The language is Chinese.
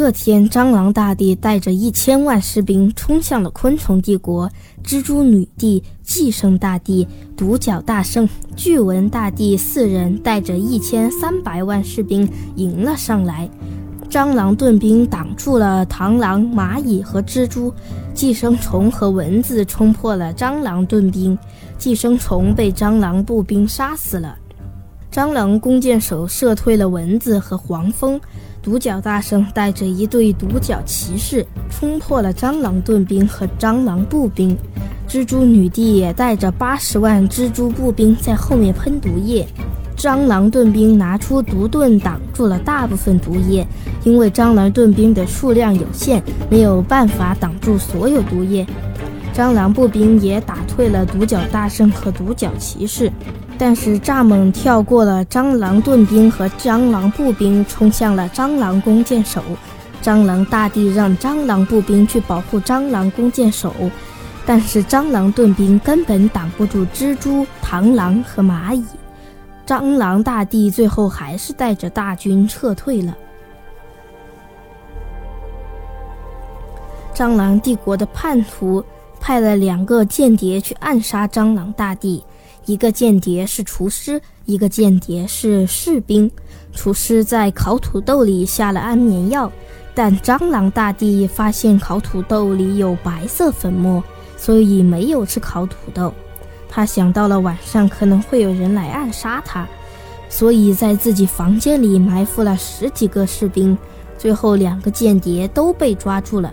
这天，蟑螂大帝带着一千万士兵冲向了昆虫帝国。蜘蛛女帝、寄生大帝、独角大圣、巨蚊大帝四人带着一千三百万士兵迎了上来。蟑螂盾兵挡住了螳螂、蚂蚁和蜘蛛，寄生虫和蚊子冲破了蟑螂盾兵，寄生虫被蟑螂步兵杀死了。蟑螂弓箭手射退了蚊子和黄蜂，独角大圣带着一队独角骑士冲破了蟑螂盾兵和蟑螂步兵，蜘蛛女帝也带着八十万蜘蛛步兵在后面喷毒液，蟑螂盾兵拿出毒盾挡住了大部分毒液，因为蟑螂盾兵的数量有限，没有办法挡住所有毒液。蟑螂步兵也打退了独角大圣和独角骑士。但是蚱蜢跳过了蟑螂盾兵和蟑螂步兵，冲向了蟑螂弓箭手。蟑螂大帝让蟑螂步兵去保护蟑螂弓箭手，但是蟑螂盾兵根本挡不住蜘蛛、螳螂和蚂蚁。蟑螂大帝最后还是带着大军撤退了。蟑螂帝国的叛徒派了两个间谍去暗杀蟑螂大帝。一个间谍是厨师，一个间谍是士兵。厨师在烤土豆里下了安眠药，但蟑螂大帝发现烤土豆里有白色粉末，所以没有吃烤土豆。他想到了晚上可能会有人来暗杀他，所以在自己房间里埋伏了十几个士兵。最后，两个间谍都被抓住了。